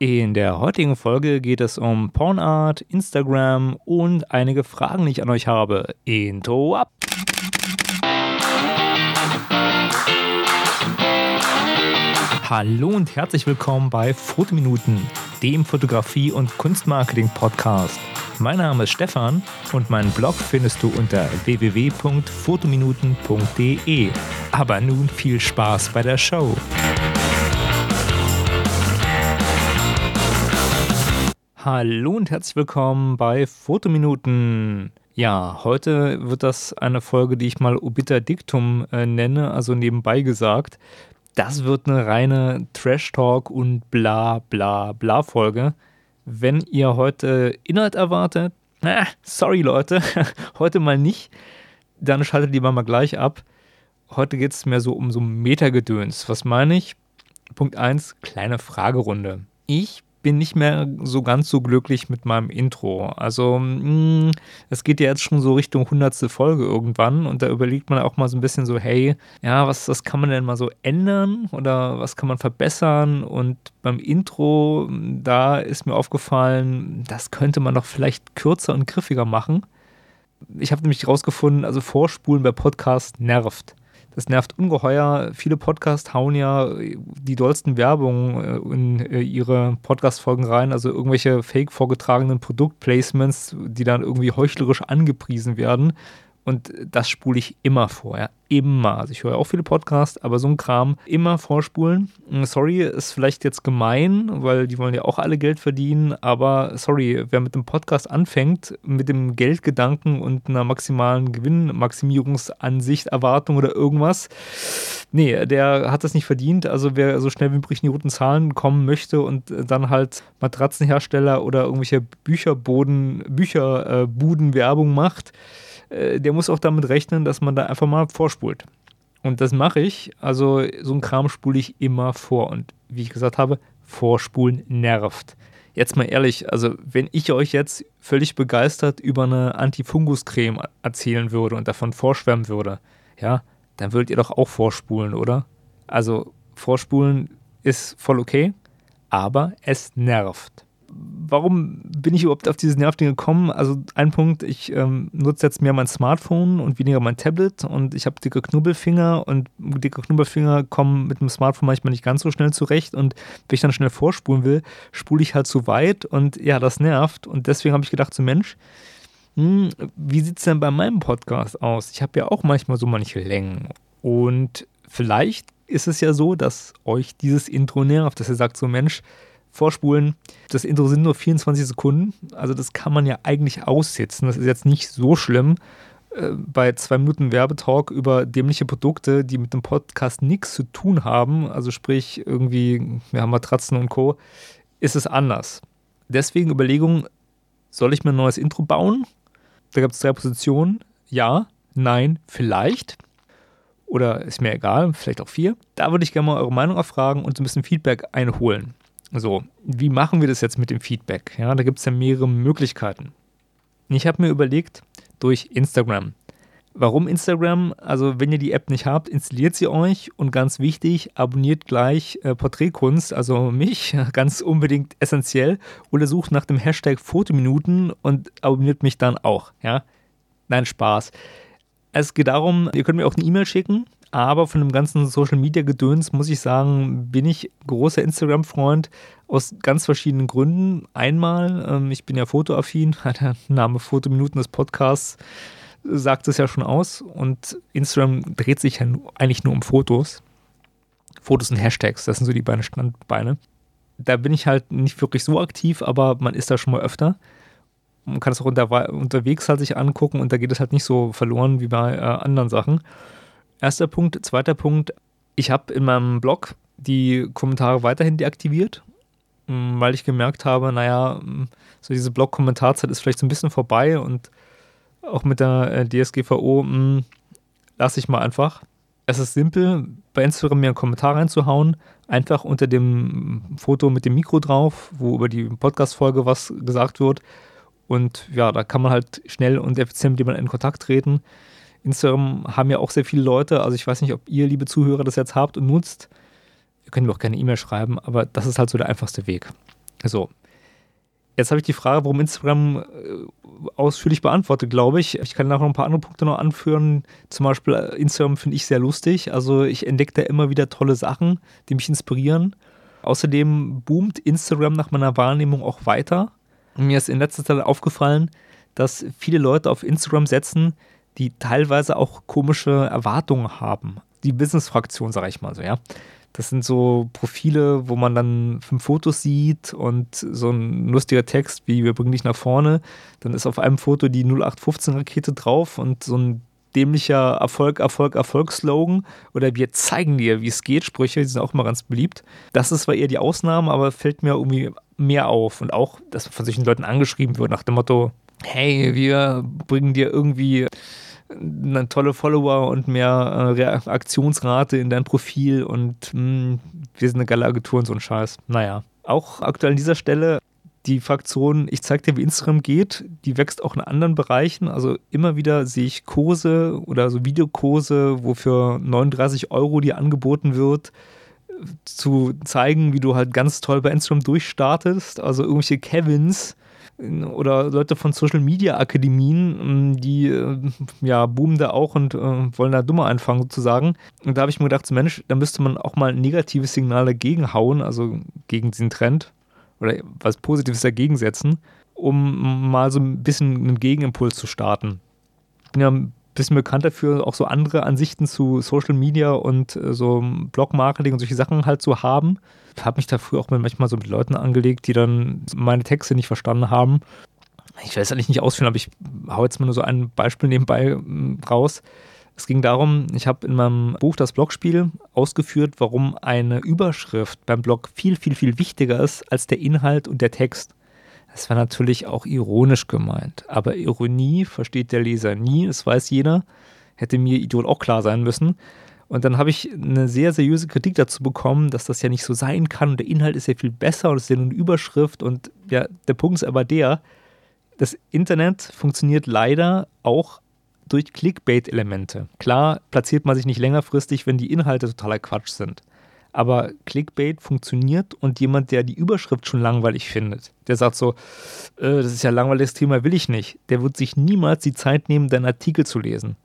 In der heutigen Folge geht es um Pornart, Instagram und einige Fragen, die ich an euch habe. Intro ab! Hallo und herzlich willkommen bei Fotominuten, dem Fotografie- und Kunstmarketing-Podcast. Mein Name ist Stefan und meinen Blog findest du unter www.fotominuten.de. Aber nun viel Spaß bei der Show. Hallo und herzlich willkommen bei Fotominuten. Ja, heute wird das eine Folge, die ich mal Obiter Dictum äh, nenne, also nebenbei gesagt. Das wird eine reine Trash-Talk und bla bla bla Folge. Wenn ihr heute Inhalt erwartet, äh, sorry Leute, heute mal nicht, dann schaltet lieber mal gleich ab. Heute geht es mehr so um so Metagedöns. Was meine ich? Punkt 1, kleine Fragerunde. Ich bin nicht mehr so ganz so glücklich mit meinem Intro. Also, mm, es geht ja jetzt schon so Richtung 100. Folge irgendwann und da überlegt man auch mal so ein bisschen so, hey, ja, was, was kann man denn mal so ändern oder was kann man verbessern? Und beim Intro, da ist mir aufgefallen, das könnte man doch vielleicht kürzer und griffiger machen. Ich habe nämlich herausgefunden, also Vorspulen bei Podcasts nervt. Das nervt ungeheuer. Viele Podcasts hauen ja die dollsten Werbungen äh, in äh, ihre Podcast-Folgen rein, also irgendwelche fake vorgetragenen Produktplacements, die dann irgendwie heuchlerisch angepriesen werden. Und das spule ich immer vor, ja. Immer. Also ich höre auch viele Podcasts, aber so ein Kram immer vorspulen. Mm, sorry, ist vielleicht jetzt gemein, weil die wollen ja auch alle Geld verdienen, aber sorry, wer mit dem Podcast anfängt, mit dem Geldgedanken und einer maximalen Gewinnmaximierungsansicht, Erwartung oder irgendwas, nee, der hat das nicht verdient. Also wer so schnell wie möglich in die roten Zahlen kommen möchte und dann halt Matratzenhersteller oder irgendwelche Bücherboden, Bücherbuden Werbung macht, äh, der muss auch damit rechnen, dass man da einfach mal vorspult. Und das mache ich. Also so ein Kram spule ich immer vor. Und wie ich gesagt habe, vorspulen nervt. Jetzt mal ehrlich, also wenn ich euch jetzt völlig begeistert über eine Antifungus-Creme erzählen würde und davon vorschwärmen würde, ja, dann würdet ihr doch auch vorspulen, oder? Also vorspulen ist voll okay, aber es nervt warum bin ich überhaupt auf dieses Nervding gekommen? Also ein Punkt, ich ähm, nutze jetzt mehr mein Smartphone und weniger mein Tablet und ich habe dicke Knubbelfinger und dicke Knubbelfinger kommen mit dem Smartphone manchmal nicht ganz so schnell zurecht und wenn ich dann schnell vorspulen will, spule ich halt zu weit und ja, das nervt und deswegen habe ich gedacht, so Mensch, hm, wie sieht es denn bei meinem Podcast aus? Ich habe ja auch manchmal so manche Längen und vielleicht ist es ja so, dass euch dieses Intro nervt, dass ihr sagt so Mensch, vorspulen. Das Intro sind nur 24 Sekunden, also das kann man ja eigentlich aussitzen. Das ist jetzt nicht so schlimm. Äh, bei zwei Minuten Werbetalk über dämliche Produkte, die mit dem Podcast nichts zu tun haben, also sprich irgendwie ja, Matratzen und Co., ist es anders. Deswegen Überlegung, soll ich mir ein neues Intro bauen? Da gibt es drei Positionen. Ja, nein, vielleicht. Oder ist mir egal, vielleicht auch vier. Da würde ich gerne mal eure Meinung erfragen und ein bisschen Feedback einholen. So, wie machen wir das jetzt mit dem Feedback? Ja, da gibt es ja mehrere Möglichkeiten. Ich habe mir überlegt, durch Instagram. Warum Instagram? Also, wenn ihr die App nicht habt, installiert sie euch und ganz wichtig, abonniert gleich äh, Porträtkunst, also mich, ganz unbedingt essentiell, oder sucht nach dem Hashtag Fotominuten und abonniert mich dann auch. Ja, nein, Spaß. Es geht darum, ihr könnt mir auch eine E-Mail schicken aber von dem ganzen Social Media Gedöns muss ich sagen, bin ich großer Instagram-Freund aus ganz verschiedenen Gründen. Einmal, ähm, ich bin ja fotoaffin, der Name Fotominuten des Podcasts sagt es ja schon aus. Und Instagram dreht sich ja eigentlich nur um Fotos. Fotos und Hashtags, das sind so die beiden Standbeine. Da bin ich halt nicht wirklich so aktiv, aber man ist da schon mal öfter. Man kann es auch unter, unterwegs halt sich angucken und da geht es halt nicht so verloren wie bei äh, anderen Sachen. Erster Punkt. Zweiter Punkt. Ich habe in meinem Blog die Kommentare weiterhin deaktiviert, mm, weil ich gemerkt habe, naja, mm, so diese Blog-Kommentarzeit ist vielleicht so ein bisschen vorbei und auch mit der äh, DSGVO mm, lasse ich mal einfach. Es ist simpel, bei Instagram mir einen Kommentar reinzuhauen, einfach unter dem Foto mit dem Mikro drauf, wo über die Podcast-Folge was gesagt wird. Und ja, da kann man halt schnell und effizient mit jemandem in Kontakt treten. Instagram haben ja auch sehr viele Leute. Also ich weiß nicht, ob ihr, liebe Zuhörer, das jetzt habt und nutzt. Ihr könnt mir auch gerne E-Mail schreiben, aber das ist halt so der einfachste Weg. So. Jetzt habe ich die Frage, warum Instagram äh, ausführlich beantwortet, glaube ich. Ich kann nachher noch ein paar andere Punkte noch anführen. Zum Beispiel äh, Instagram finde ich sehr lustig. Also ich entdecke da immer wieder tolle Sachen, die mich inspirieren. Außerdem boomt Instagram nach meiner Wahrnehmung auch weiter. Mir ist in letzter Zeit aufgefallen, dass viele Leute auf Instagram setzen, die teilweise auch komische Erwartungen haben. Die Business-Fraktion, sage ich mal so, ja. Das sind so Profile, wo man dann fünf Fotos sieht und so ein lustiger Text wie wir bringen dich nach vorne. Dann ist auf einem Foto die 0815-Rakete drauf und so ein dämlicher Erfolg, Erfolg, Erfolg-Slogan oder wir zeigen dir, wie es geht, Sprüche, die sind auch immer ganz beliebt. Das ist zwar eher die Ausnahme, aber fällt mir irgendwie mehr auf und auch, dass von solchen Leuten angeschrieben wird nach dem Motto, hey, wir bringen dir irgendwie eine tolle Follower und mehr äh, Reaktionsrate in dein Profil und mh, hm, wir sind eine geile Agentur und so ein Scheiß. Naja. Auch aktuell an dieser Stelle die Fraktion Ich zeig dir, wie Instagram geht, die wächst auch in anderen Bereichen. Also immer wieder sehe ich Kurse oder so Videokurse, wo für 39 Euro dir angeboten wird, zu zeigen, wie du halt ganz toll bei Instagram durchstartest. Also irgendwelche Kevins, oder Leute von Social Media Akademien, ähm, die äh, ja boomen da auch und äh, wollen da dummer einfangen sozusagen. Und da habe ich mir gedacht, Mensch, da müsste man auch mal ein negatives Signal dagegen hauen, also gegen diesen Trend oder was Positives dagegen setzen, um mal so ein bisschen einen Gegenimpuls zu starten. Ich bin ja ein bisschen bekannt dafür, auch so andere Ansichten zu Social Media und äh, so Blog-Marketing und solche Sachen halt zu haben habe mich da früher auch manchmal so mit Leuten angelegt, die dann meine Texte nicht verstanden haben. Ich will es eigentlich nicht ausführen, aber ich hau jetzt mal nur so ein Beispiel nebenbei hm, raus. Es ging darum, ich habe in meinem Buch Das Blogspiel ausgeführt, warum eine Überschrift beim Blog viel, viel, viel wichtiger ist als der Inhalt und der Text. Das war natürlich auch ironisch gemeint. Aber Ironie versteht der Leser nie, das weiß jeder. Hätte mir Idiot auch klar sein müssen. Und dann habe ich eine sehr seriöse Kritik dazu bekommen, dass das ja nicht so sein kann und der Inhalt ist ja viel besser und es ist ja nur eine Überschrift. Und ja, der Punkt ist aber der, das Internet funktioniert leider auch durch Clickbait-Elemente. Klar platziert man sich nicht längerfristig, wenn die Inhalte totaler Quatsch sind. Aber Clickbait funktioniert und jemand, der die Überschrift schon langweilig findet, der sagt so, äh, das ist ja langweiliges Thema, will ich nicht, der wird sich niemals die Zeit nehmen, deinen Artikel zu lesen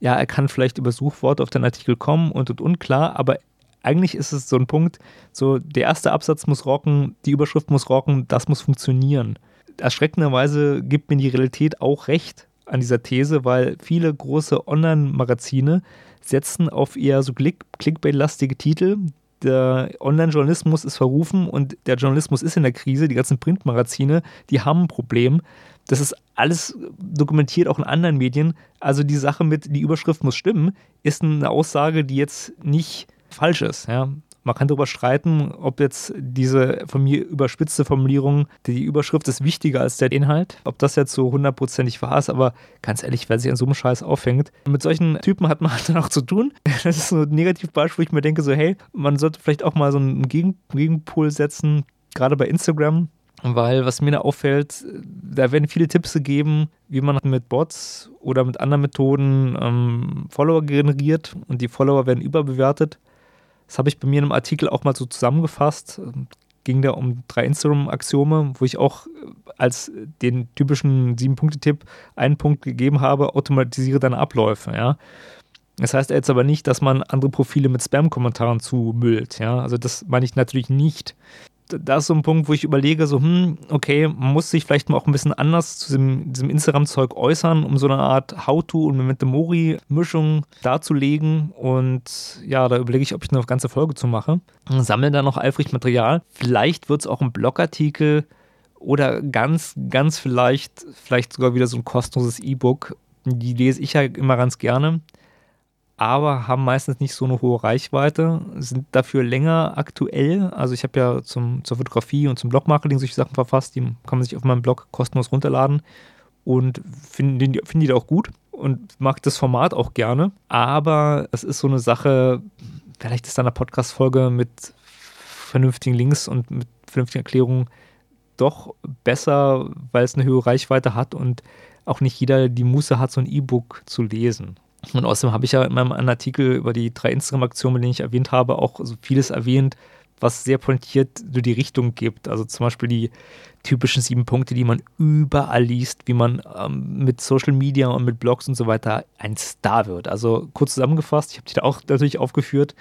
ja, er kann vielleicht über Suchworte auf den Artikel kommen und und und, klar, aber eigentlich ist es so ein Punkt, so der erste Absatz muss rocken, die Überschrift muss rocken, das muss funktionieren. Erschreckenderweise gibt mir die Realität auch recht an dieser These, weil viele große Online-Magazine setzen auf eher so Click Clickbait-lastige Titel. Der Online-Journalismus ist verrufen und der Journalismus ist in der Krise. Die ganzen Printmagazine, die haben ein Problem. Das ist alles dokumentiert, auch in anderen Medien. Also die Sache mit, die Überschrift muss stimmen, ist eine Aussage, die jetzt nicht falsch ist. Ja. Man kann darüber streiten, ob jetzt diese von mir überspitzte Formulierung, die Überschrift ist wichtiger als der Inhalt, ob das jetzt so hundertprozentig wahr ist, aber ganz ehrlich, wer sich an so einem Scheiß aufhängt, mit solchen Typen hat man halt dann auch zu tun. Das ist so ein Negativbeispiel, wo ich mir denke, so, hey, man sollte vielleicht auch mal so einen Gegenpol setzen, gerade bei Instagram, weil was mir da auffällt, da werden viele Tipps gegeben, wie man mit Bots oder mit anderen Methoden ähm, Follower generiert und die Follower werden überbewertet. Das habe ich bei mir in einem Artikel auch mal so zusammengefasst. Ging da um drei Instagram-Axiome, wo ich auch als den typischen Sieben-Punkte-Tipp einen Punkt gegeben habe, automatisiere deine Abläufe, ja. Das heißt jetzt aber nicht, dass man andere Profile mit Spam-Kommentaren zumüllt, ja. Also das meine ich natürlich nicht da ist so ein Punkt, wo ich überlege, so, hm, okay, man muss sich vielleicht mal auch ein bisschen anders zu diesem, diesem Instagram-Zeug äußern, um so eine Art How-To und Memento Mori-Mischung darzulegen. Und ja, da überlege ich, ob ich eine ganze Folge zu mache. Sammle dann noch eifrig Material. Vielleicht wird es auch ein Blogartikel oder ganz, ganz vielleicht, vielleicht sogar wieder so ein kostenloses E-Book. Die lese ich ja immer ganz gerne aber haben meistens nicht so eine hohe Reichweite, sind dafür länger aktuell. Also ich habe ja zum, zur Fotografie und zum Blogmarketing solche Sachen verfasst, die kann man sich auf meinem Blog kostenlos runterladen und finde find die auch gut und mag das Format auch gerne. Aber es ist so eine Sache, vielleicht ist da eine Podcast-Folge mit vernünftigen Links und mit vernünftigen Erklärungen doch besser, weil es eine höhere Reichweite hat und auch nicht jeder die Muße hat, so ein E-Book zu lesen. Und außerdem habe ich ja in meinem Artikel über die drei Instagram-Aktionen, mit denen ich erwähnt habe, auch so vieles erwähnt, was sehr pointiert so die Richtung gibt. Also zum Beispiel die typischen sieben Punkte, die man überall liest, wie man ähm, mit Social Media und mit Blogs und so weiter ein Star wird. Also kurz zusammengefasst, ich habe die da auch natürlich aufgeführt.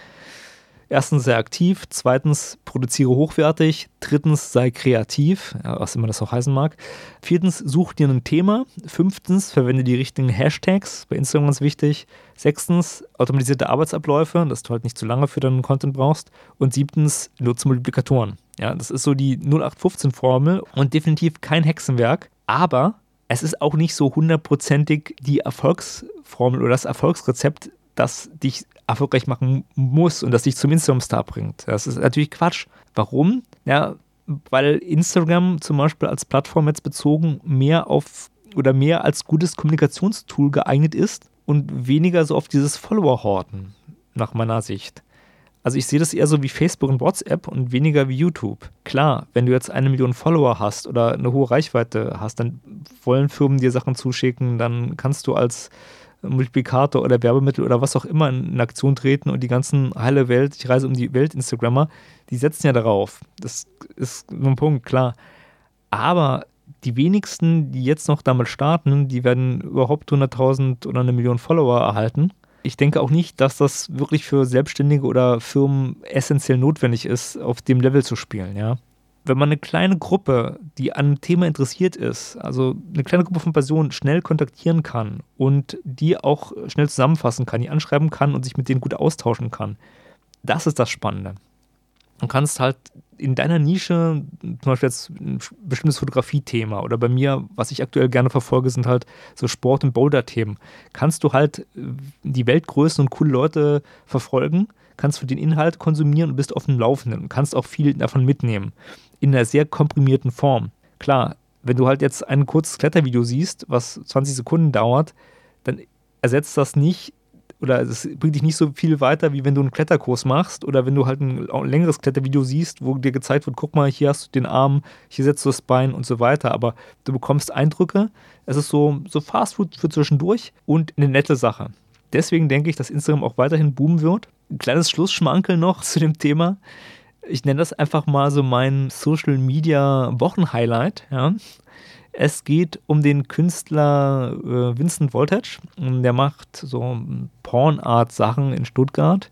Erstens sei aktiv, zweitens produziere hochwertig, drittens sei kreativ, was immer das auch heißen mag. Viertens such dir ein Thema. Fünftens verwende die richtigen Hashtags, bei Instagram ganz wichtig. Sechstens automatisierte Arbeitsabläufe, dass du halt nicht zu lange für deinen Content brauchst. Und siebtens nutze Multiplikatoren. Ja, das ist so die 0815-Formel und definitiv kein Hexenwerk, aber es ist auch nicht so hundertprozentig die Erfolgsformel oder das Erfolgsrezept, das dich erfolgreich machen muss und das dich zum Instagram-Star bringt. Das ist natürlich Quatsch. Warum? Ja, weil Instagram zum Beispiel als Plattform jetzt bezogen mehr auf oder mehr als gutes Kommunikationstool geeignet ist und weniger so auf dieses Follower-Horten, nach meiner Sicht. Also ich sehe das eher so wie Facebook und WhatsApp und weniger wie YouTube. Klar, wenn du jetzt eine Million Follower hast oder eine hohe Reichweite hast, dann wollen Firmen dir Sachen zuschicken, dann kannst du als Multiplikator oder Werbemittel oder was auch immer in Aktion treten und die ganzen heile Welt, ich reise um die Welt Instagrammer, die setzen ja darauf. Das ist so ein Punkt, klar. Aber die wenigsten, die jetzt noch damit starten, die werden überhaupt 100.000 oder eine Million Follower erhalten. Ich denke auch nicht, dass das wirklich für Selbstständige oder Firmen essentiell notwendig ist, auf dem Level zu spielen, ja wenn man eine kleine Gruppe, die an einem Thema interessiert ist, also eine kleine Gruppe von Personen schnell kontaktieren kann und die auch schnell zusammenfassen kann, die anschreiben kann und sich mit denen gut austauschen kann, das ist das Spannende. Du kannst halt in deiner Nische, zum Beispiel jetzt ein bestimmtes Fotografie-Thema oder bei mir, was ich aktuell gerne verfolge, sind halt so Sport- und Boulder-Themen, kannst du halt äh, die Weltgrößen und coole Leute verfolgen, kannst du den Inhalt konsumieren und bist auf dem Laufenden und kannst auch viel davon mitnehmen in einer sehr komprimierten Form. Klar, wenn du halt jetzt ein kurzes Klettervideo siehst, was 20 Sekunden dauert, dann ersetzt das nicht oder es bringt dich nicht so viel weiter, wie wenn du einen Kletterkurs machst oder wenn du halt ein längeres Klettervideo siehst, wo dir gezeigt wird, guck mal, hier hast du den Arm, hier setzt du das Bein und so weiter. Aber du bekommst Eindrücke. Es ist so, so Fast Food für zwischendurch und eine nette Sache. Deswegen denke ich, dass Instagram auch weiterhin boomen wird. Ein kleines Schlussschmankel noch zu dem Thema ich nenne das einfach mal so mein Social Media Wochenhighlight. Ja. Es geht um den Künstler äh, Vincent Voltage. Der macht so Pornart-Sachen in Stuttgart.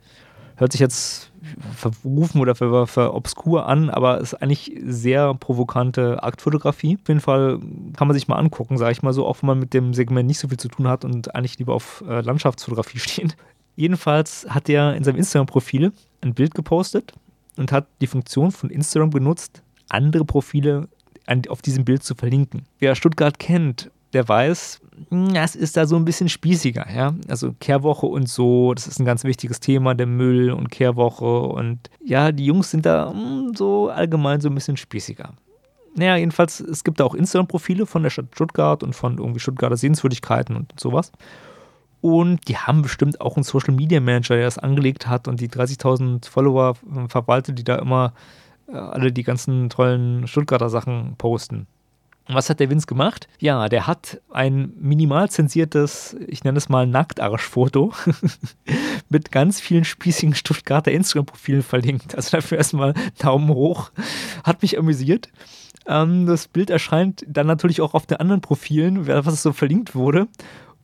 Hört sich jetzt verrufen oder für, für obskur an, aber ist eigentlich sehr provokante Aktfotografie. Auf jeden Fall kann man sich mal angucken, sage ich mal so, auch wenn man mit dem Segment nicht so viel zu tun hat und eigentlich lieber auf äh, Landschaftsfotografie steht. Jedenfalls hat er in seinem Instagram-Profil ein Bild gepostet und hat die Funktion von Instagram genutzt, andere Profile auf diesem Bild zu verlinken. Wer Stuttgart kennt, der weiß, hm, es ist da so ein bisschen spießiger. Ja? Also Kehrwoche und so, das ist ein ganz wichtiges Thema, der Müll und Kehrwoche. Und ja, die Jungs sind da hm, so allgemein so ein bisschen spießiger. Naja, jedenfalls, es gibt da auch Instagram-Profile von der Stadt Stuttgart und von irgendwie Stuttgarter Sehenswürdigkeiten und sowas. Und die haben bestimmt auch einen Social Media Manager, der das angelegt hat und die 30.000 Follower verwaltet, die da immer äh, alle die ganzen tollen Stuttgarter Sachen posten. Was hat der Vince gemacht? Ja, der hat ein minimal zensiertes, ich nenne es mal Nacktarschfoto mit ganz vielen spießigen Stuttgarter Instagram-Profilen verlinkt. Also dafür erstmal Daumen hoch. Hat mich amüsiert. Ähm, das Bild erscheint dann natürlich auch auf den anderen Profilen, was so verlinkt wurde.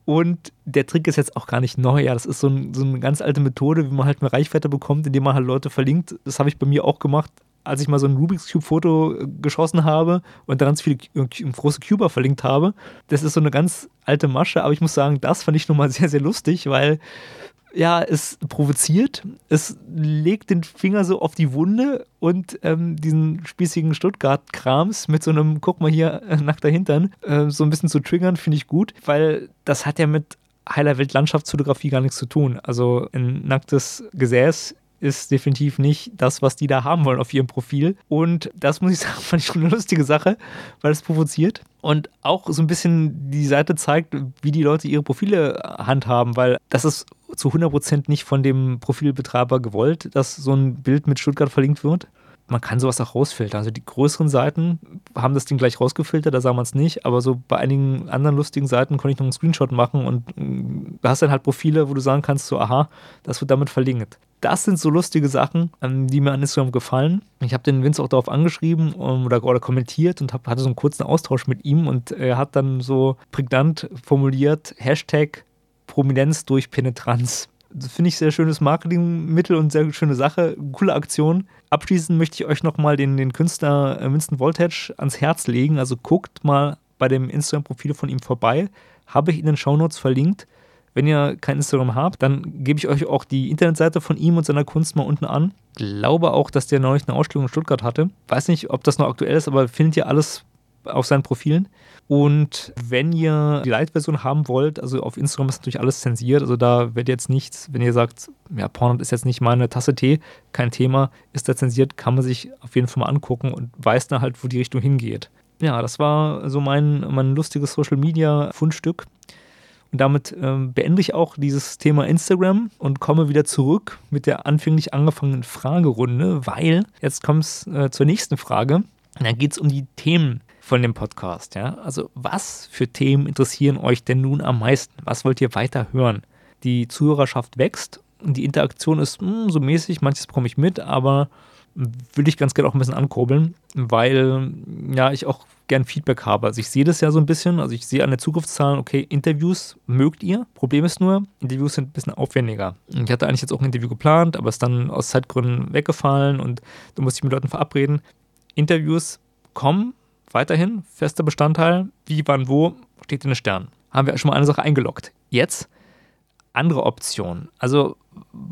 Und der Trick ist jetzt auch gar nicht neu. Ja, das ist so, ein, so eine ganz alte Methode, wie man halt eine Reichweite bekommt, indem man halt Leute verlinkt. Das habe ich bei mir auch gemacht, als ich mal so ein Rubik's Cube-Foto äh, geschossen habe und da ganz viele äh, große Cuber verlinkt habe. Das ist so eine ganz alte Masche, aber ich muss sagen, das fand ich nochmal sehr, sehr lustig, weil ja, es provoziert, es legt den Finger so auf die Wunde und ähm, diesen spießigen Stuttgart-Krams mit so einem, guck mal hier, äh, nackter Hintern, äh, so ein bisschen zu triggern, finde ich gut, weil das hat ja mit heiler Weltlandschaftsfotografie gar nichts zu tun. Also ein nacktes Gesäß ist definitiv nicht das, was die da haben wollen auf ihrem Profil. Und das muss ich sagen, fand ich schon eine lustige Sache, weil es provoziert und auch so ein bisschen die Seite zeigt, wie die Leute ihre Profile handhaben, weil das ist zu 100% nicht von dem Profilbetreiber gewollt, dass so ein Bild mit Stuttgart verlinkt wird. Man kann sowas auch rausfiltern. Also die größeren Seiten haben das Ding gleich rausgefiltert, da sah man es nicht, aber so bei einigen anderen lustigen Seiten konnte ich noch einen Screenshot machen und mm, du hast dann halt Profile, wo du sagen kannst, so, aha, das wird damit verlinkt. Das sind so lustige Sachen, ähm, die mir an Instagram gefallen. Ich habe den Vince auch darauf angeschrieben ähm, oder, oder kommentiert und hab, hatte so einen kurzen Austausch mit ihm und er hat dann so prägnant formuliert, Hashtag Prominenz durch Penetranz. Finde ich sehr schönes Marketingmittel und sehr schöne Sache. Coole Aktion. Abschließend möchte ich euch nochmal den, den Künstler äh, Winston Voltage ans Herz legen. Also guckt mal bei dem Instagram-Profil von ihm vorbei. Habe ich in den Shownotes verlinkt. Wenn ihr kein Instagram habt, dann gebe ich euch auch die Internetseite von ihm und seiner Kunst mal unten an. Glaube auch, dass der neulich eine Ausstellung in Stuttgart hatte. Weiß nicht, ob das noch aktuell ist, aber findet ihr alles auf seinen Profilen. Und wenn ihr die Light-Version haben wollt, also auf Instagram ist natürlich alles zensiert, also da wird jetzt nichts, wenn ihr sagt, ja, Pornhub ist jetzt nicht meine Tasse Tee, kein Thema, ist da zensiert, kann man sich auf jeden Fall mal angucken und weiß dann halt, wo die Richtung hingeht. Ja, das war so mein, mein lustiges Social-Media-Fundstück. Und damit ähm, beende ich auch dieses Thema Instagram und komme wieder zurück mit der anfänglich angefangenen Fragerunde, weil jetzt kommt es äh, zur nächsten Frage. Und dann geht es um die Themen von dem Podcast. Ja? Also was für Themen interessieren euch denn nun am meisten? Was wollt ihr weiter hören? Die Zuhörerschaft wächst und die Interaktion ist mh, hm, so mäßig, manches bekomme ich mit, aber will ich ganz gerne auch ein bisschen ankurbeln, weil ja ich auch gern Feedback habe. Also ich sehe das ja so ein bisschen, also ich sehe an den Zukunftszahlen, okay, Interviews mögt ihr. Problem ist nur, Interviews sind ein bisschen aufwendiger. Ich hatte eigentlich jetzt auch ein Interview geplant, aber ist dann aus Zeitgründen weggefallen und da musste ich mit Leuten verabreden. Interviews kommen weiterhin, fester Bestandteil. Wie, wann, wo, steht in den Sternen. Haben wir schon mal eine Sache eingeloggt. Jetzt andere Optionen. Also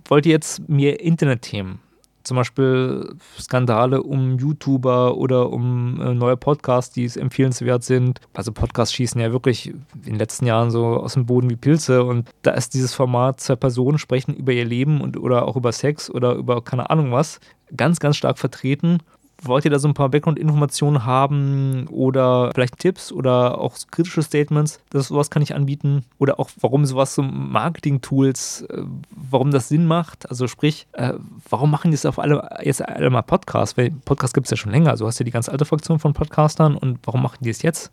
wollt ihr jetzt mehr Internetthemen zum Beispiel Skandale um YouTuber oder um äh, neue Podcasts, die es empfehlenswert sind. Also Podcasts schießen ja wirklich in den letzten Jahren so aus dem Boden wie Pilze und da ist dieses Format, zwei Personen sprechen über ihr Leben und oder auch über Sex oder über keine Ahnung was, ganz, ganz stark vertreten wollt ihr da so ein paar Background-Informationen haben oder vielleicht Tipps oder auch kritische Statements? Das sowas kann ich anbieten. Oder auch, warum sowas so Marketing-Tools, äh, warum das Sinn macht. Also sprich, äh, warum machen die es auf alle jetzt alle mal Podcasts? Weil Podcast gibt es ja schon länger. Also hast ja die ganz alte Fraktion von Podcastern und warum machen die es jetzt?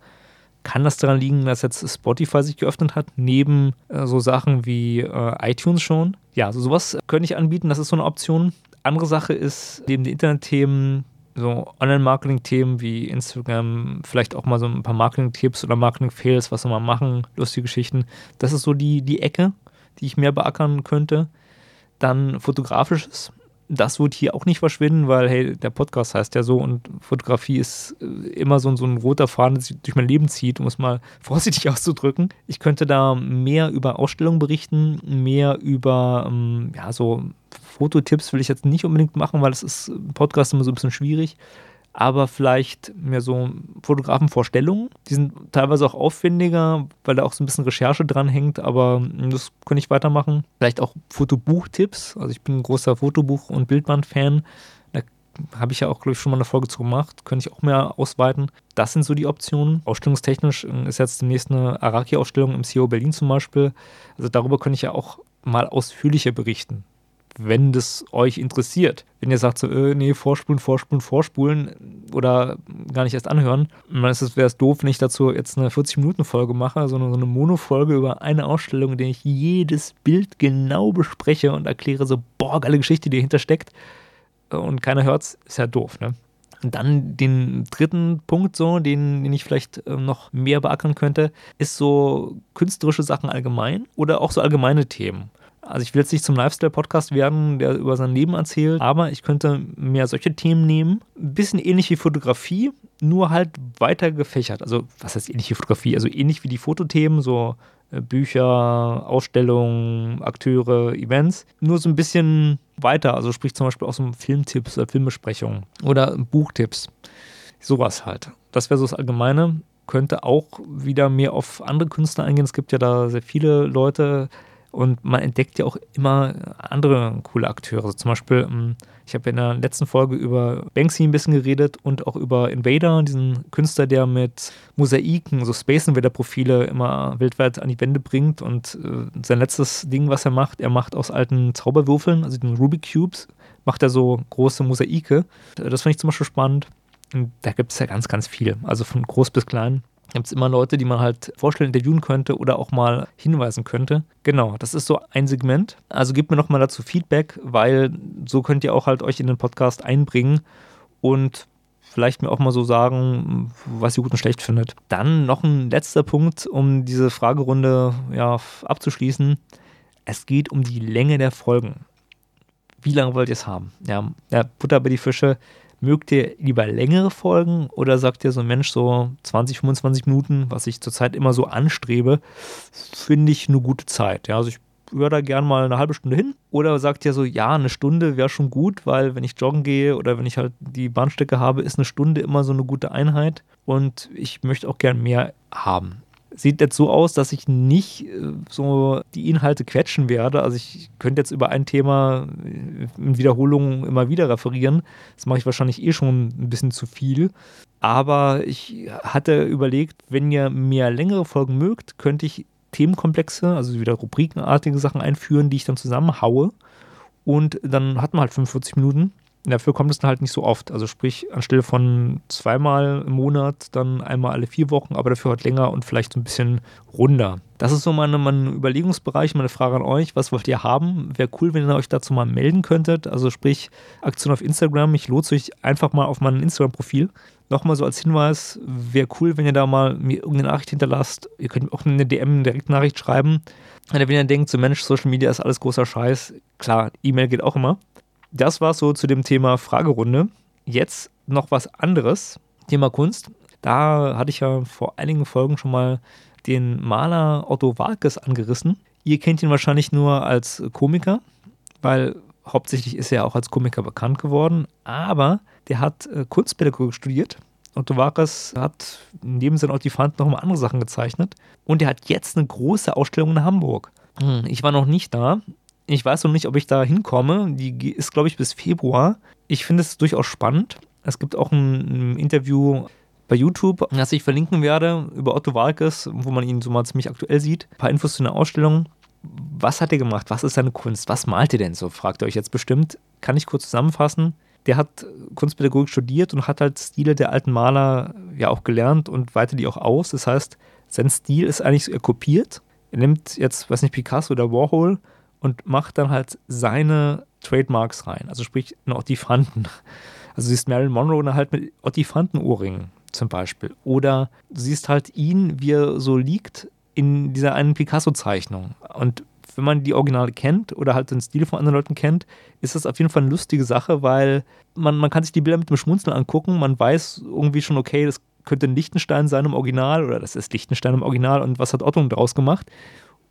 Kann das daran liegen, dass jetzt Spotify sich geöffnet hat, neben äh, so Sachen wie iTunes schon? Ja, also sowas könnte ich anbieten, das ist so eine Option. Andere Sache ist, neben den Internetthemen so Online-Marketing-Themen wie Instagram, vielleicht auch mal so ein paar Marketing-Tipps oder Marketing-Fails, was wir mal machen, lustige Geschichten. Das ist so die, die Ecke, die ich mehr beackern könnte. Dann fotografisches. Das wird hier auch nicht verschwinden, weil, hey, der Podcast heißt ja so und Fotografie ist äh, immer so, so ein roter Faden, der sich durch mein Leben zieht, um es mal vorsichtig auszudrücken. Ich könnte da mehr über Ausstellungen berichten, mehr über, ähm, ja, so Fototipps will ich jetzt nicht unbedingt machen, weil es ist im Podcast immer so ein bisschen schwierig. Aber vielleicht mehr so Fotografenvorstellungen. Die sind teilweise auch aufwendiger, weil da auch so ein bisschen Recherche dran hängt, aber das könnte ich weitermachen. Vielleicht auch Fotobuchtipps. Also ich bin ein großer Fotobuch- und Bildband-Fan. Da habe ich ja auch, glaube ich, schon mal eine Folge zu gemacht. Könnte ich auch mehr ausweiten. Das sind so die Optionen. Ausstellungstechnisch ist jetzt demnächst eine Araki-Ausstellung im CEO Berlin zum Beispiel. Also darüber könnte ich ja auch mal ausführlicher berichten wenn das euch interessiert. Wenn ihr sagt so, äh, nee, vorspulen, vorspulen, vorspulen oder gar nicht erst anhören, dann wäre es doof, wenn ich dazu jetzt eine 40-Minuten-Folge mache, sondern so eine Mono-Folge über eine Ausstellung, in der ich jedes Bild genau bespreche und erkläre so, boah, geile Geschichte, die dahinter steckt und keiner hört's, ist ja doof, ne? Und dann den dritten Punkt, so, den, den ich vielleicht äh, noch mehr beackern könnte, ist so künstlerische Sachen allgemein oder auch so allgemeine Themen. Also ich will jetzt nicht zum Lifestyle-Podcast werden, der über sein Leben erzählt, aber ich könnte mehr solche Themen nehmen. Ein bisschen ähnlich wie Fotografie, nur halt weiter gefächert. Also was heißt ähnlich wie Fotografie? Also ähnlich wie die Fotothemen, so äh, Bücher, Ausstellungen, Akteure, Events. Nur so ein bisschen weiter. Also sprich zum Beispiel auch so Filmtipps oder Filmbesprechungen oder Buchtipps. Sowas halt. Das wäre so das Allgemeine. Könnte auch wieder mehr auf andere Künstler eingehen. Es gibt ja da sehr viele Leute, und man entdeckt ja auch immer andere coole Akteure. Also zum Beispiel, ähm, ich habe in der letzten Folge über Banksy ein bisschen geredet und auch über Invader, diesen Künstler, der mit Mosaiken, so Space Invader-Profile immer weltweit an die Wände bringt. Und äh, sein letztes Ding, was er macht, er macht aus alten Zauberwürfeln, also den Rubik Cubes, macht er so große Mosaike. Das finde ich zum Beispiel spannend. Und da gibt es ja ganz, ganz viel. Also von groß bis klein. Gibt es immer Leute, die man halt vorstellen, interviewen könnte oder auch mal hinweisen könnte. Genau, das ist so ein Segment. Also gebt mir nochmal dazu Feedback, weil so könnt ihr auch halt euch in den Podcast einbringen und vielleicht mir auch mal so sagen, was ihr gut und schlecht findet. Dann noch ein letzter Punkt, um diese Fragerunde ja, abzuschließen. Es geht um die Länge der Folgen. Wie lange wollt ihr es haben? Ja, ja, Butter bei die Fische Mögt ihr lieber längere Folgen oder sagt ihr so, Mensch, so 20, 25 Minuten, was ich zurzeit immer so anstrebe, finde ich eine gute Zeit. Ja, also ich höre da gern mal eine halbe Stunde hin. Oder sagt ihr so, ja, eine Stunde wäre schon gut, weil wenn ich joggen gehe oder wenn ich halt die Bahnstrecke habe, ist eine Stunde immer so eine gute Einheit. Und ich möchte auch gern mehr haben sieht jetzt so aus, dass ich nicht äh, so die Inhalte quetschen werde. Also ich könnte jetzt über ein Thema in Wiederholungen immer wieder referieren. Das mache ich wahrscheinlich eh schon ein bisschen zu viel. Aber ich hatte überlegt, wenn ihr mehr längere Folgen mögt, könnte ich Themenkomplexe, also wieder rubrikenartige Sachen einführen, die ich dann zusammenhaue. Und dann hat man halt 45 Minuten Dafür kommt es dann halt nicht so oft. Also sprich, anstelle von zweimal im Monat, dann einmal alle vier Wochen, aber dafür halt länger und vielleicht so ein bisschen runder. Das ist so meine, mein Überlegungsbereich, meine Frage an euch. Was wollt ihr haben? Wäre cool, wenn ihr euch dazu mal melden könntet. Also sprich, Aktion auf Instagram. Ich lotse euch einfach mal auf mein Instagram-Profil. Nochmal so als Hinweis, wäre cool, wenn ihr da mal mir irgendeine Nachricht hinterlasst. Ihr könnt auch eine DM, eine Direktnachricht schreiben. Wenn ihr denkt, so Mensch, Social Media ist alles großer Scheiß. Klar, E-Mail geht auch immer. Das war so zu dem Thema Fragerunde. Jetzt noch was anderes, Thema Kunst. Da hatte ich ja vor einigen Folgen schon mal den Maler Otto Walkes angerissen. Ihr kennt ihn wahrscheinlich nur als Komiker, weil hauptsächlich ist er auch als Komiker bekannt geworden, aber der hat äh, Kunstpädagogik studiert. Otto Walkes hat neben seinen Ottifanten noch mal andere Sachen gezeichnet und er hat jetzt eine große Ausstellung in Hamburg. Hm, ich war noch nicht da, ich weiß noch nicht, ob ich da hinkomme. Die ist, glaube ich, bis Februar. Ich finde es durchaus spannend. Es gibt auch ein, ein, Interview bei YouTube, das ich verlinken werde, über Otto Walkes, wo man ihn so mal ziemlich aktuell sieht. Ein paar Infos zu einer Ausstellung. Was hat er gemacht? Was ist seine Kunst? Was malt er denn so? Fragt ihr euch jetzt bestimmt. Kann ich kurz zusammenfassen. Der hat Kunstpädagogik studiert und hat halt Stile der alten Maler ja auch gelernt und weitet die auch aus. Das heißt, sein Stil ist eigentlich er kopiert. Er nimmt jetzt, weiß nicht, Picasso oder Warhol und macht dann halt seine Trademarks rein. Also sprich, eine Ottifanten. Also siehst Marilyn Monroe halt mit Ottifanten-Ohrringen zum Beispiel. Oder siehst halt ihn, wie er so liegt in dieser einen Picasso-Zeichnung. Und wenn man die Originale kennt oder halt den Stil von anderen Leuten kennt, ist das auf jeden Fall eine lustige Sache, weil man, man kann sich die Bilder mit dem Schmunzeln angucken. Man weiß irgendwie schon, okay, das könnte ein Lichtenstein sein im Original oder das ist Lichtenstein im Original und was hat Otto daraus gemacht?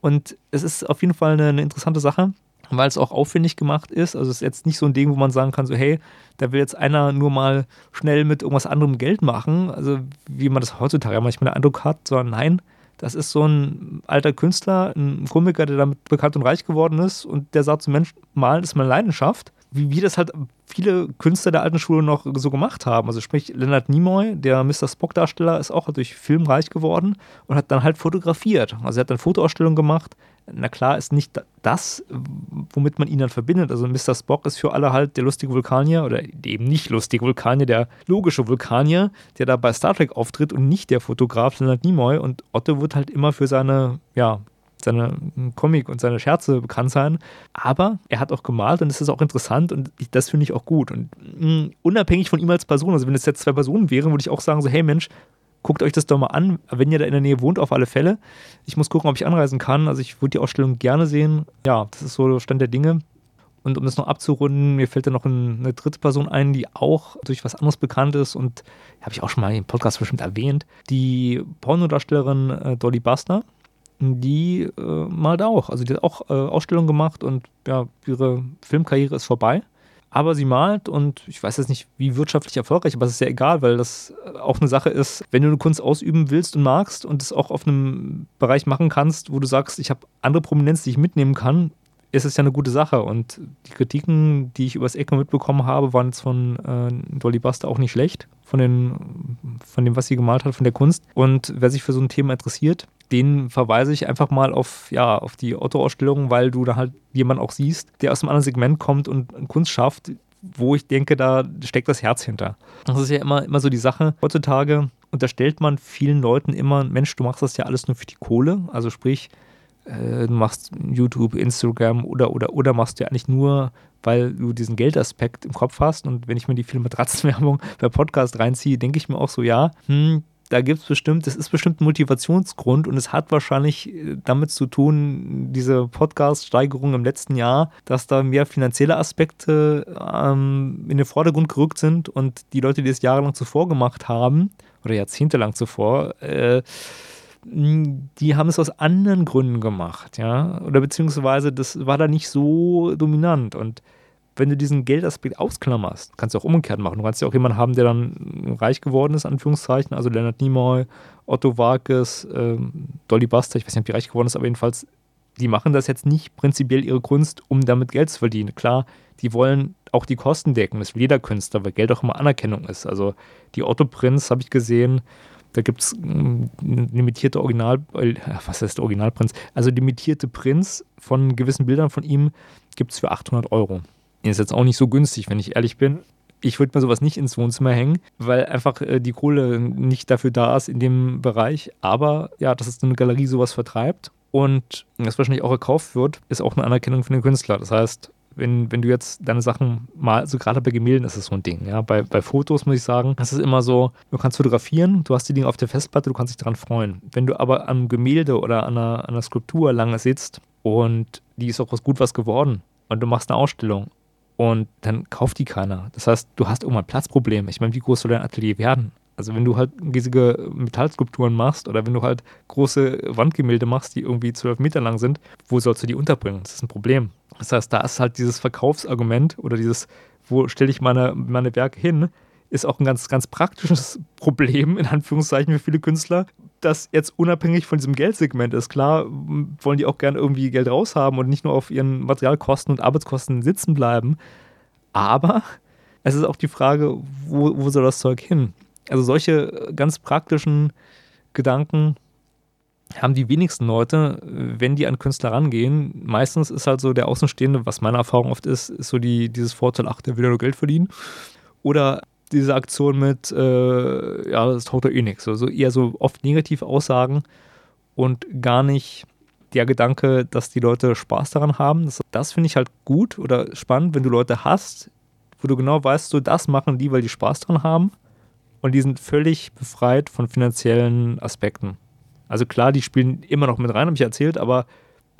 Und es ist auf jeden Fall eine, eine interessante Sache, weil es auch aufwendig gemacht ist. Also es ist jetzt nicht so ein Ding, wo man sagen kann, so hey, da will jetzt einer nur mal schnell mit irgendwas anderem Geld machen, also wie man das heutzutage manchmal den Eindruck hat, sondern nein, das ist so ein alter Künstler, ein Komiker, der damit bekannt und reich geworden ist und der sagt so, Mensch, malen ist meine Leidenschaft wie, wie das halt viele Künstler der alten Schule noch so gemacht haben. Also sprich, Leonard Nimoy, der Mr. Spock-Darsteller, ist auch durch Film reich geworden und hat dann halt fotografiert. Also er hat dann Fotoausstellungen gemacht. Na klar, ist nicht das, womit man ihn dann verbindet. Also Mr. Spock ist für alle halt der lustige Vulkanier oder eben nicht lustige Vulkanier, der logische Vulkanier, der da bei Star Trek auftritt und nicht der Fotograf Leonard Nimoy. Und Otto wird halt immer für seine, ja, seine Comic und seine Scherze bekannt sein. Aber er hat auch gemalt und es ist auch interessant und ich, das finde ich auch gut. Und mh, mm, unabhängig von ihm als Person, also wenn es jetzt zwei Personen wären, würde ich auch sagen, so, hey Mensch, guckt euch das doch mal an, wenn ihr da in der Nähe wohnt, auf alle Fälle. Ich muss gucken, ob ich anreisen kann. Also ich würde die Ausstellung gerne sehen. Ja, das ist so der Stand der Dinge. Und um das noch abzurunden, mir fällt da noch eine dritte Person ein, die auch durch was anderes bekannt ist und habe ich auch schon mal im Podcast bestimmt erwähnt. Die Pornodarstellerin äh, Dolly Buster, die äh, malt auch. Also die hat auch äh, Ausstellungen gemacht und ja, ihre Filmkarriere ist vorbei. Aber sie malt und ich weiß jetzt nicht, wie wirtschaftlich erfolgreich, aber es ist ja egal, weil das auch eine Sache ist, wenn du eine Kunst ausüben willst und magst und es auch auf einem Bereich machen kannst, wo du sagst, ich habe andere Prominenz, die ich mitnehmen kann, ist es ja eine gute Sache. Und die Kritiken, die ich übers Echo mitbekommen habe, waren jetzt von äh, Dolly Buster auch nicht schlecht, von, den, von dem, was sie gemalt hat, von der Kunst. Und wer sich für so ein Thema interessiert, den verweise ich einfach mal auf, ja, auf die Otto-Ausstellung, weil du da halt jemanden auch siehst, der aus einem anderen Segment kommt und Kunst schafft, wo ich denke, da steckt das Herz hinter. Das ist ja immer, immer so die Sache heutzutage. unterstellt man vielen Leuten immer, Mensch, du machst das ja alles nur für die Kohle. Also sprich, äh, du machst YouTube, Instagram oder, oder, oder machst du ja eigentlich nur, weil du diesen Geldaspekt im Kopf hast. Und wenn ich mir die viele Matratzenwerbung per Podcast reinziehe, denke ich mir auch so, ja, hm, da gibt es bestimmt, das ist bestimmt ein Motivationsgrund und es hat wahrscheinlich äh, damit zu tun, diese Podcast-Steigerung im letzten Jahr, dass da mehr finanzielle Aspekte ähm, in den Vordergrund gerückt sind und die Leute, die es jahrelang zuvor gemacht haben, oder jahrzehntelang zuvor, äh, die haben es aus anderen Gründen gemacht, ja, oder beziehungsweise das war da nicht so dominant und wenn du diesen Geldaspekt ausklammerst, kannst du auch umgekehrt machen. Du kannst ja auch jemanden haben, der dann reich geworden ist, Anführungszeichen, also Leonard Nimoy, Otto Warkes, ähm, Dolly Buster, ich weiß nicht, ob die reich geworden ist, aber jedenfalls, die machen das jetzt nicht prinzipiell ihre Kunst, um damit Geld zu verdienen. Klar, die wollen auch die Kosten decken, das will jeder Künstler, weil Geld auch immer Anerkennung ist. Also die Otto Prinz habe ich gesehen, da gibt es mm, limitierte Original, äh, was heißt Originalprinz? Also limitierte Prints von gewissen Bildern von ihm gibt es für 800 Euro. Ist jetzt auch nicht so günstig, wenn ich ehrlich bin. Ich würde mir sowas nicht ins Wohnzimmer hängen, weil einfach äh, die Kohle nicht dafür da ist in dem Bereich. Aber ja, dass es eine Galerie sowas vertreibt und das wahrscheinlich auch gekauft wird, ist auch eine Anerkennung für den Künstler. Das heißt, wenn, wenn du jetzt deine Sachen mal, also gerade bei Gemälden ist es so ein Ding, ja. Bei, bei Fotos muss ich sagen, das ist immer so, du kannst fotografieren, du hast die Dinge auf der Festplatte, du kannst dich daran freuen. Wenn du aber am Gemälde oder an einer, an einer Skulptur lange sitzt und die ist auch was gut was geworden und du machst eine Ausstellung und dann kauft die keiner. Das heißt, du hast irgendwann Platzprobleme. Ich meine, wie groß soll dein Atelier werden? Also wenn du halt riesige Metallskulpturen machst oder wenn du halt große Wandgemälde machst, die irgendwie zwölf Meter lang sind, wo sollst du die unterbringen? Das ist ein Problem. Das heißt, da ist halt dieses Verkaufsargument oder dieses, wo stelle ich meine, meine Werke hin, ist auch ein ganz, ganz praktisches Problem, in Anführungszeichen, für viele Künstler, das jetzt unabhängig von diesem Geldsegment ist. Klar wollen die auch gerne irgendwie Geld raushaben und nicht nur auf ihren Materialkosten und Arbeitskosten sitzen bleiben. Aber es ist auch die Frage, wo, wo soll das Zeug hin? Also solche ganz praktischen Gedanken haben die wenigsten Leute, wenn die an Künstler rangehen. Meistens ist halt so der Außenstehende, was meine Erfahrung oft ist, ist so die, dieses Vorteil, ach, der will ja nur Geld verdienen. Oder diese Aktion mit, äh, ja, das taugt doch eh nichts. Also eher so oft negative Aussagen und gar nicht der Gedanke, dass die Leute Spaß daran haben. Das, das finde ich halt gut oder spannend, wenn du Leute hast, wo du genau weißt, so das machen die, weil die Spaß daran haben und die sind völlig befreit von finanziellen Aspekten. Also klar, die spielen immer noch mit rein, habe ich erzählt, aber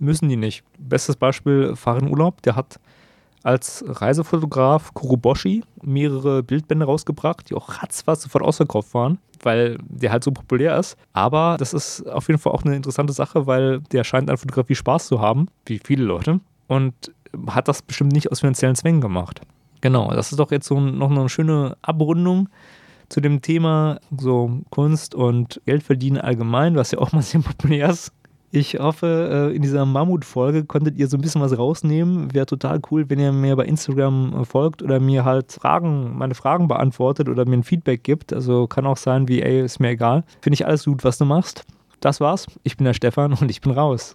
müssen die nicht. Bestes Beispiel, Farin Urlaub, der hat als Reisefotograf Kuruboshi mehrere Bildbände rausgebracht, die auch ratzfatz sofort ausverkauft waren, weil der halt so populär ist. Aber das ist auf jeden Fall auch eine interessante Sache, weil der scheint an Fotografie Spaß zu haben, wie viele Leute, und hat das bestimmt nicht aus finanziellen Zwängen gemacht. Genau, das ist doch jetzt so noch eine schöne Abrundung zu dem Thema so Kunst und Geldverdienen allgemein, was ja auch mal sehr populär ist. Ich hoffe, äh, in dieser Mammut-Folge konntet ihr so ein bisschen was rausnehmen. Wäre total cool, wenn ihr mir bei Instagram folgt oder mir halt Fragen, meine Fragen beantwortet oder mir ein Feedback gibt. Also kann auch sein wie, ey, ist mir egal. Finde ich alles gut, was du machst. Das war's. Ich bin der Stefan und ich bin raus.